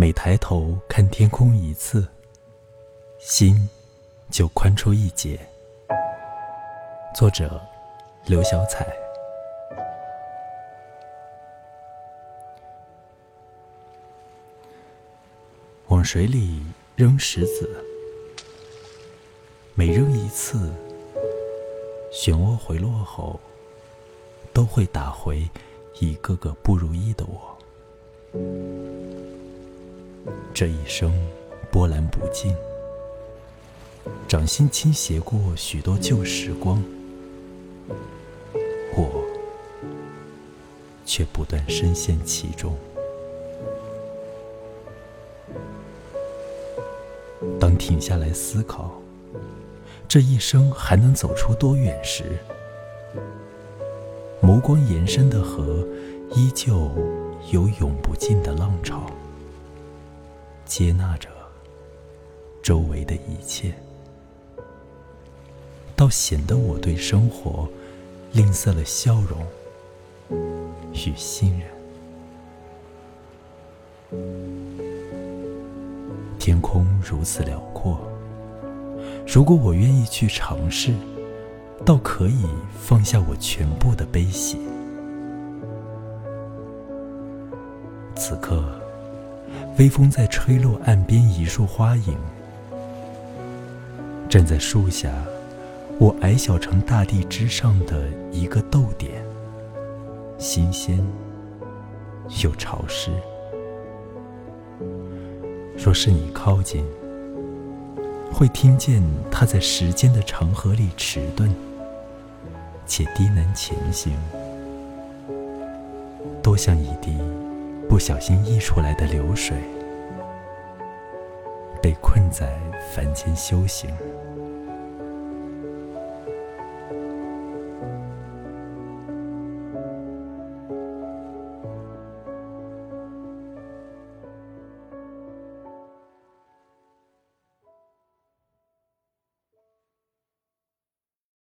每抬头看天空一次，心就宽出一截。作者：刘小彩。往水里扔石子，每扔一次，漩涡回落后，都会打回一个个不如意的我。这一生波澜不惊，掌心倾斜过许多旧时光，我却不断深陷其中。当停下来思考，这一生还能走出多远时，眸光延伸的河，依旧有永不尽的浪潮，接纳着周围的一切，倒显得我对生活吝啬了笑容与信任。天空如此辽阔，如果我愿意去尝试，倒可以放下我全部的悲喜。此刻，微风在吹落岸边一束花影，站在树下，我矮小成大地之上的一个豆点，新鲜又潮湿。若是你靠近，会听见它在时间的长河里迟钝且低喃前行，多像一滴不小心溢出来的流水，被困在凡间修行。